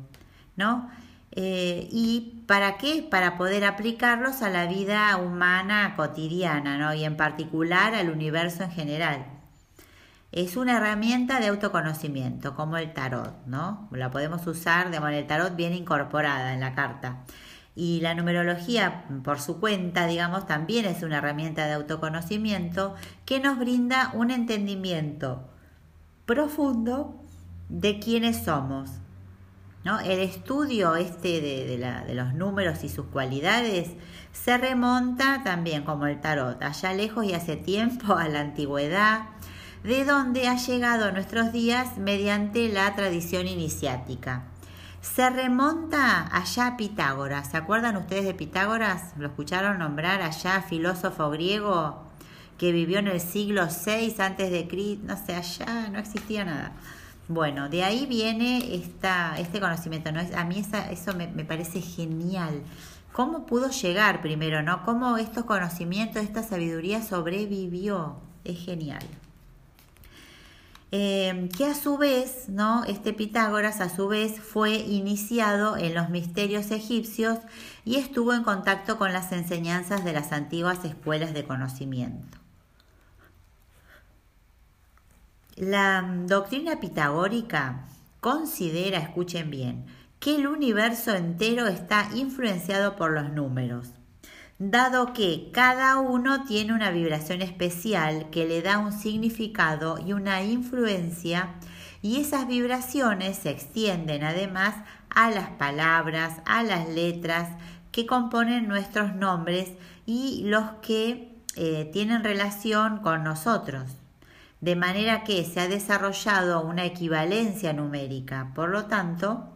¿no? Eh, ¿Y para qué? Para poder aplicarlos a la vida humana cotidiana, ¿no? Y en particular al universo en general. Es una herramienta de autoconocimiento, como el tarot, ¿no? La podemos usar, de manera el tarot bien incorporada en la carta. Y la numerología, por su cuenta, digamos, también es una herramienta de autoconocimiento que nos brinda un entendimiento profundo de quiénes somos, el estudio este de, los números y sus cualidades se remonta también como el tarot, allá lejos y hace tiempo a la antigüedad, de donde ha llegado a nuestros días mediante la tradición iniciática. Se remonta allá a Pitágoras. ¿Se acuerdan ustedes de Pitágoras? ¿Lo escucharon nombrar allá, filósofo griego que vivió en el siglo VI antes de Cristo? No sé, allá no existía nada. Bueno, de ahí viene esta, este conocimiento, ¿no? A mí eso me, parece genial. ¿Cómo pudo llegar primero, no? ¿Cómo estos conocimientos, esta sabiduría sobrevivió? Es genial. Eh, que a su vez, ¿no? Este Pitágoras a su vez fue iniciado en los misterios egipcios y estuvo en contacto con las enseñanzas de las antiguas escuelas de conocimiento. La doctrina pitagórica considera, escuchen bien, que el universo entero está influenciado por los números, dado que cada uno tiene una vibración especial que le da un significado y una influencia y esas vibraciones se extienden además a las palabras, a las letras que componen nuestros nombres y los que eh, tienen relación con nosotros. De manera que se ha desarrollado una equivalencia numérica, por lo tanto,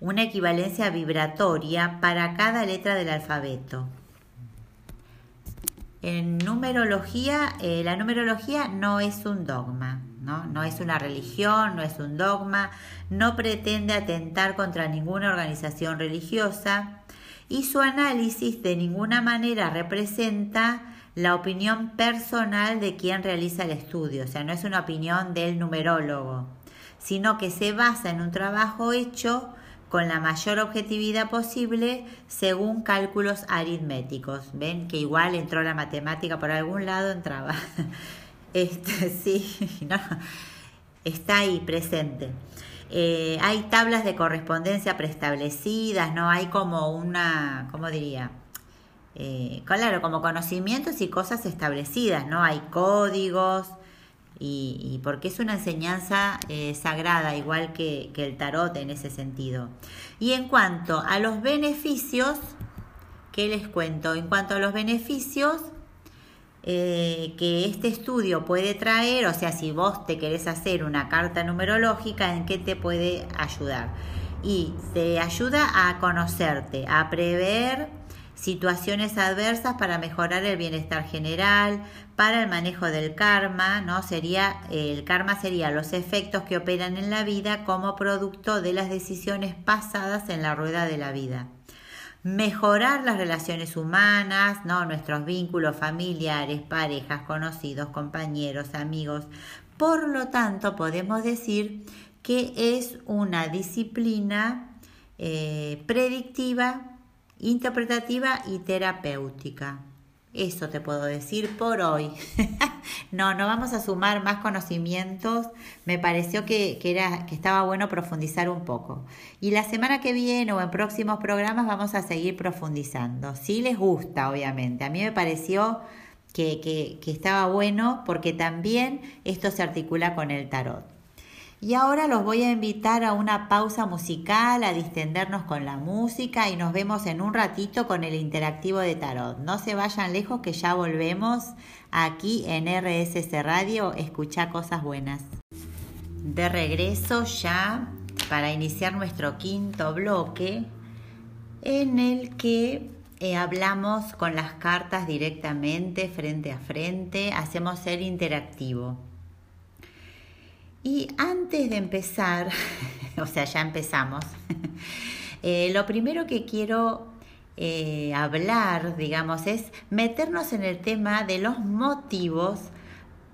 una equivalencia vibratoria para cada letra del alfabeto. En numerología, eh, la numerología no es un dogma, ¿no? no es una religión, no es un dogma, no pretende atentar contra ninguna organización religiosa y su análisis de ninguna manera representa la opinión personal de quien realiza el estudio, o sea, no es una opinión del numerólogo, sino que se basa en un trabajo hecho con la mayor objetividad posible según cálculos aritméticos. Ven que igual entró la matemática por algún lado, entraba. Este, sí, no, está ahí presente. Eh, hay tablas de correspondencia preestablecidas, ¿no? Hay como una, ¿cómo diría? Eh, claro, como conocimientos y cosas establecidas, ¿no? Hay códigos, y, porque es una enseñanza eh, sagrada, igual que, el tarot en ese sentido. Y en cuanto a los beneficios, ¿qué les cuento? En cuanto a los beneficios eh, que este estudio puede traer, o sea, si vos te querés hacer una carta numerológica, ¿en qué te puede ayudar? Y te ayuda a conocerte, a prever situaciones adversas para mejorar el bienestar general, para el manejo del karma, ¿no? Sería el karma sería los efectos que operan en la vida como producto de las decisiones pasadas en la rueda de la vida. Mejorar las relaciones humanas, ¿no? Nuestros vínculos familiares, parejas, conocidos, compañeros, amigos. Por lo tanto, podemos decir que es una disciplina eh, predictiva interpretativa y terapéutica. Eso te puedo decir por hoy. no, no vamos a sumar más conocimientos. Me pareció que, era, que estaba bueno profundizar un poco. Y la semana que viene o en próximos programas vamos a seguir profundizando. Si les gusta, obviamente. A mí me pareció que, que estaba bueno porque también esto se articula con el tarot. Y ahora los voy a invitar a una pausa musical, a distendernos con la música y nos vemos en un ratito con el interactivo de tarot. No se vayan lejos que ya volvemos aquí en RSS Radio, escucha cosas buenas. De regreso ya para iniciar nuestro quinto bloque en el que eh, hablamos con las cartas directamente, frente a frente, hacemos el interactivo. Y antes de empezar, o sea, ya empezamos, eh, lo primero que quiero eh, hablar, digamos, es meternos en el tema de los motivos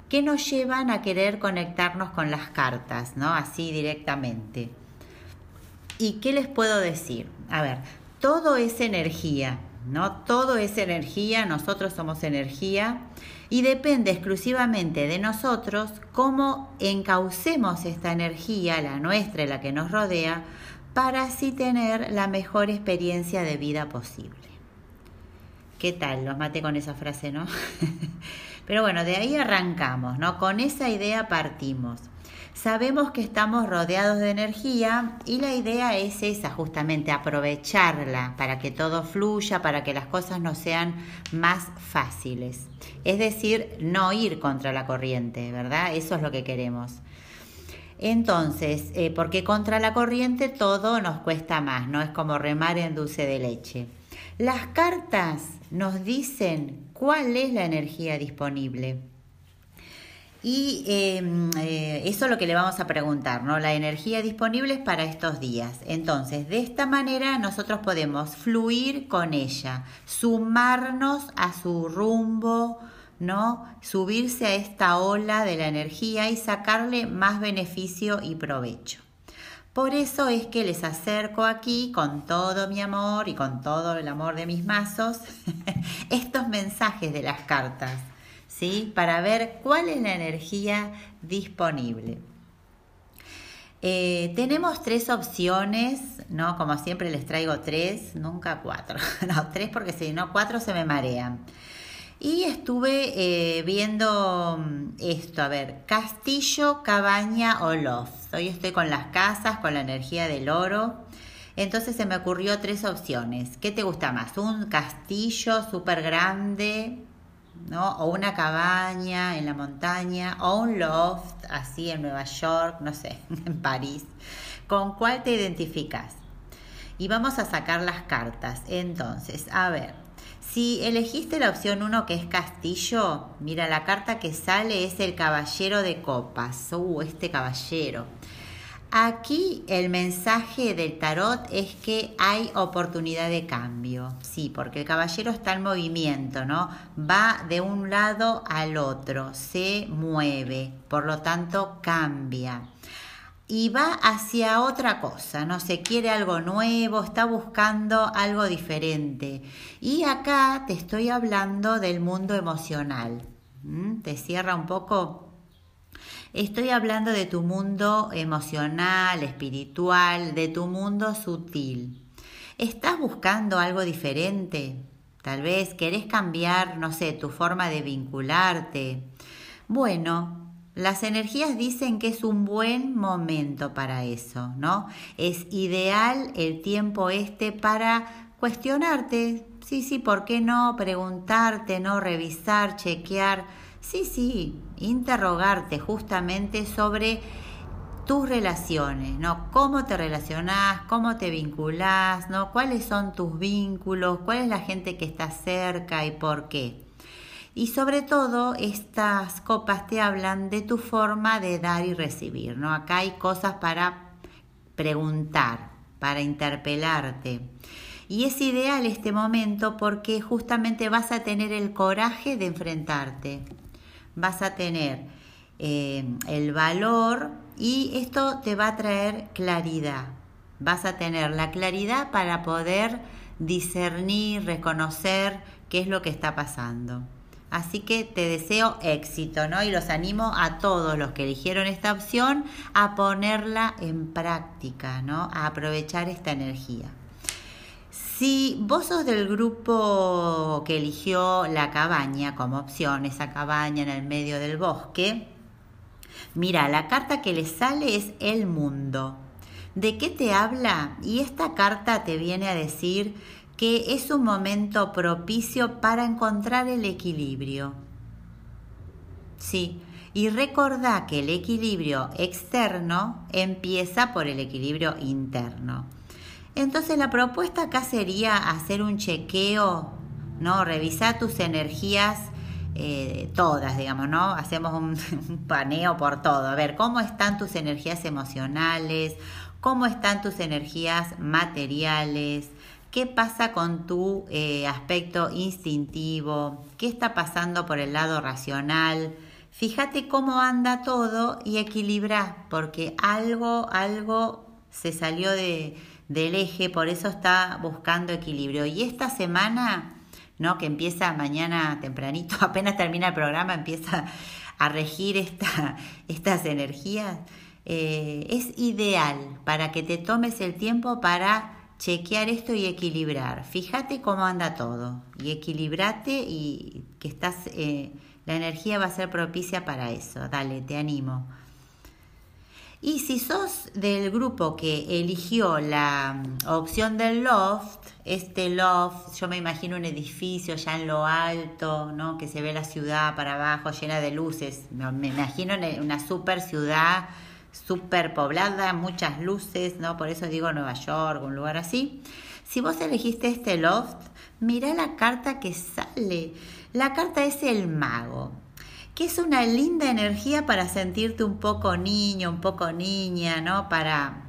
que nos llevan a querer conectarnos con las cartas, ¿no? Así directamente. ¿Y qué les puedo decir? A ver, todo es energía, ¿no? Todo es energía, nosotros somos energía y depende exclusivamente de nosotros cómo encaucemos esta energía, la nuestra y la que nos rodea, para así tener la mejor experiencia de vida posible. ¿Qué tal? Los maté con esa frase, ¿no? Pero bueno, de ahí arrancamos, ¿no? Con esa idea partimos. Sabemos que estamos rodeados de energía y la idea es esa, justamente aprovecharla para que todo fluya, para que las cosas no sean más fáciles. Es decir, no ir contra la corriente, ¿verdad? Eso es lo que queremos. Entonces, eh, porque contra la corriente todo nos cuesta más, no es como remar en dulce de leche. Las cartas nos dicen cuál es la energía disponible. Y em, eh, eso es lo que le vamos a preguntar, ¿no? La energía disponible es para estos días. Entonces, de esta manera nosotros podemos fluir con ella, sumarnos a su rumbo, ¿no? Subirse a esta ola de la energía y sacarle más beneficio y provecho. Por eso es que les acerco aquí con todo mi amor y con todo el amor de mis mazos estos mensajes de las cartas ¿sí? Para ver cuál es la energía disponible. Eh, tenemos tres opciones, ¿no? Como siempre les traigo tres, nunca cuatro. No, tres porque si no, cuatro se me marean. Y estuve eh, viendo mm, esto, a ver, castillo, cabaña o loft. Hoy estoy con las casas, con la energía del oro. Entonces se me ocurrió tres opciones. ¿Qué te gusta más? ¿Un castillo súper grande? ¿No? O una cabaña en la montaña, o un loft así en Nueva York, no sé, en París. ¿Con cuál te identificas? Y vamos a sacar las cartas. Entonces, a ver, si elegiste la opción 1 que es castillo, mira, la carta que sale es el caballero de copas. Uh, este caballero. Aquí el mensaje del tarot es que hay oportunidad de cambio, sí, porque el caballero está en movimiento, ¿no? Va de un lado al otro, se mueve, por lo tanto cambia. Y va hacia otra cosa, no se quiere algo nuevo, está buscando algo diferente. Y acá te estoy hablando del mundo emocional. ¿Te cierra un poco Estoy hablando de tu mundo emocional, espiritual, de tu mundo sutil. ¿Estás buscando algo diferente? Tal vez querés cambiar, no sé, tu forma de vincularte. Bueno, las energías dicen que es un buen momento para eso, ¿no? Es ideal el tiempo este para cuestionarte. Sí, sí, ¿por qué no? Preguntarte, ¿no? Revisar, chequear Sí, sí, interrogarte justamente sobre tus relaciones, ¿no? Cómo te relacionás, cómo te vinculás, ¿no? Cuáles son tus vínculos, cuál es la gente que está cerca y por qué. Y sobre todo, estas copas te hablan de tu forma de dar y recibir, ¿no? Acá hay cosas para preguntar, para interpelarte. Y es ideal este momento porque justamente vas a tener el coraje de enfrentarte, vas a tener eh, el valor y esto te va a traer claridad. Vas a tener la claridad para poder discernir, reconocer qué es lo que está pasando. Así que te deseo éxito, ¿no? Y los animo a todos los que eligieron esta opción a ponerla en práctica, ¿no? A aprovechar esta energía. Si vos sos del grupo que eligió la cabaña como opción, esa cabaña en el medio del bosque, mira, la carta que le sale es el mundo. ¿De qué te habla? Y esta carta te viene a decir que es un momento propicio para encontrar el equilibrio. Sí, y recordá que el equilibrio externo empieza por el equilibrio interno. Entonces la propuesta acá sería hacer un chequeo, ¿no? Revisar tus energías eh, todas, digamos, ¿no? Hacemos un, paneo por todo. A ver, ¿cómo están tus energías emocionales? ¿Cómo están tus energías materiales? ¿Qué pasa con tu eh, aspecto instintivo? ¿Qué está pasando por el lado racional? Fíjate cómo anda todo y equilibra, porque algo, algo se salió de, del eje, por eso está buscando equilibrio. Y esta semana, ¿no? que empieza mañana tempranito, apenas termina el programa, empieza a regir esta, estas energías, eh, es ideal para que te tomes el tiempo para chequear esto y equilibrar. Fíjate cómo anda todo y equilibrate y que estás, eh, la energía va a ser propicia para eso. Dale, te animo. Y si sos del grupo que eligió la mm, opción del loft, este loft, yo me imagino un edificio ya en lo alto, ¿no? Que se ve la ciudad para abajo llena de luces. Me imagino una super ciudad, super poblada, muchas luces, ¿no? Por eso digo Nueva York, un lugar así. Si vos elegiste este loft, mira la carta que sale. La carta es el mago que es una linda energía para sentirte un poco niño, un poco niña, ¿no? Para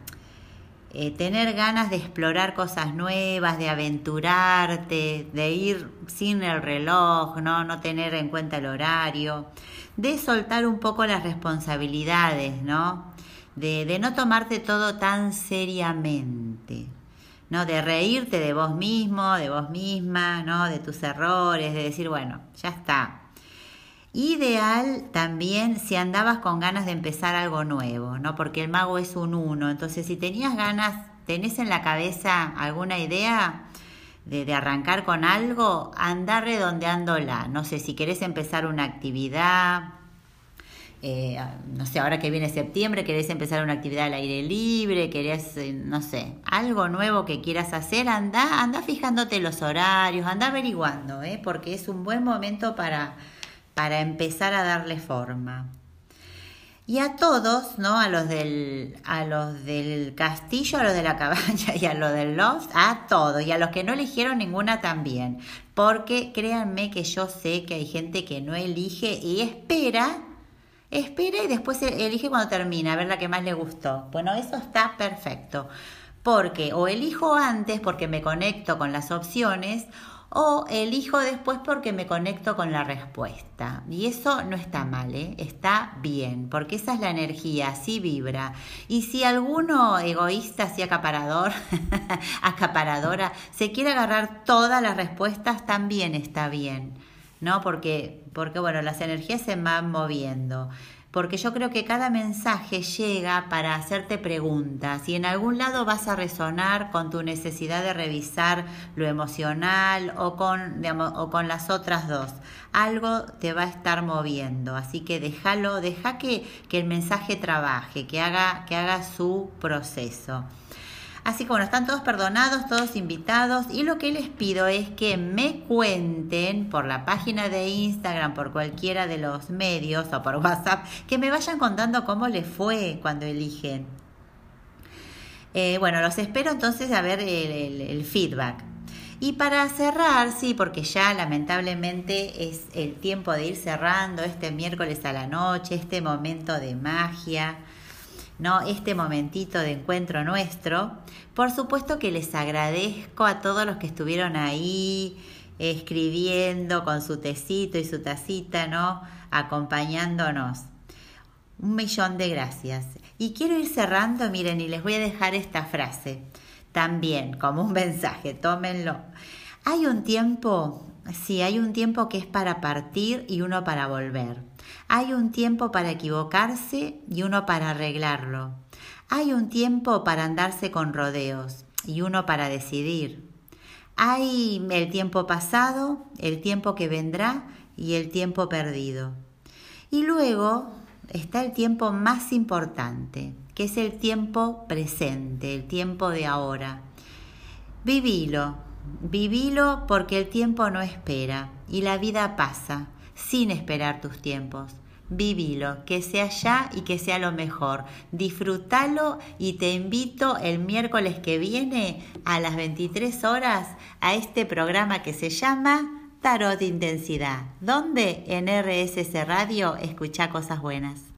eh, tener ganas de explorar cosas nuevas, de aventurarte, de ir sin el reloj, ¿no? No tener en cuenta el horario, de soltar un poco las responsabilidades, ¿no? De, de no tomarte todo tan seriamente. ¿no? De reírte de vos mismo, de vos misma, ¿no? De tus errores, de decir, bueno, ya está, Ideal también si andabas con ganas de empezar algo nuevo, ¿no? Porque el mago es un uno. Entonces, si tenías ganas, tenés en la cabeza alguna idea, de, arrancar con algo, anda redondeándola. No sé, si querés empezar una actividad, eh, no sé, ahora que viene septiembre, querés empezar una actividad al aire libre, querés, eh, no sé, algo nuevo que quieras hacer, anda, anda fijándote los horarios, anda averiguando, ¿eh? porque es un buen momento para, para empezar a darle forma. Y a todos, ¿no? A los del, a los del castillo, a los de la cabaña y a los del loft, a todos. Y a los que no eligieron ninguna también. Porque créanme que yo sé que hay gente que no elige y espera, espera y después elige cuando termina, a ver la que más le gustó. Bueno, eso está perfecto. Porque o elijo antes porque me conecto con las opciones o elijo después porque me conecto con la respuesta. Y eso no está mal, ¿eh? está bien, porque esa es la energía, así vibra. Y si alguno egoísta, así acaparador, acaparadora, se quiere agarrar todas las respuestas, también está bien, ¿no? Porque, porque bueno, las energías se van moviendo porque yo creo que cada mensaje llega para hacerte preguntas y en algún lado vas a resonar con tu necesidad de revisar lo emocional o con, o con las otras dos. Algo te va a estar moviendo, así que déjalo, deja que, que el mensaje trabaje, que haga, que haga su proceso. Así que bueno, están todos perdonados, todos invitados y lo que les pido es que me cuenten por la página de Instagram, por cualquiera de los medios o por WhatsApp, que me vayan contando cómo les fue cuando eligen. Eh, bueno, los espero entonces a ver el feedback. Y para cerrar, sí, porque ya lamentablemente es el tiempo de ir cerrando este miércoles a la noche, este momento de magia. ¿No? este momentito de encuentro nuestro. Por supuesto que les agradezco a todos los que estuvieron ahí escribiendo con su tecito y su tacita, ¿no? acompañándonos. Un millón de gracias. Y quiero ir cerrando, miren, y les voy a dejar esta frase también como un mensaje, tómenlo. Hay un tiempo, sí, hay un tiempo que es para partir y uno para volver. Hay un tiempo para equivocarse y uno para arreglarlo. Hay un tiempo para andarse con rodeos y uno para decidir. Hay el tiempo pasado, el tiempo que vendrá y el tiempo perdido. Y luego está el tiempo más importante, que es el tiempo presente, el tiempo de ahora. Vivilo, vivilo porque el tiempo no espera y la vida pasa sin esperar tus tiempos. Vivilo, que sea ya y que sea lo mejor. Disfrútalo y te invito el miércoles que viene a las 23 horas a este programa que se llama Tarot de Intensidad, donde en RSS Radio escucha cosas buenas.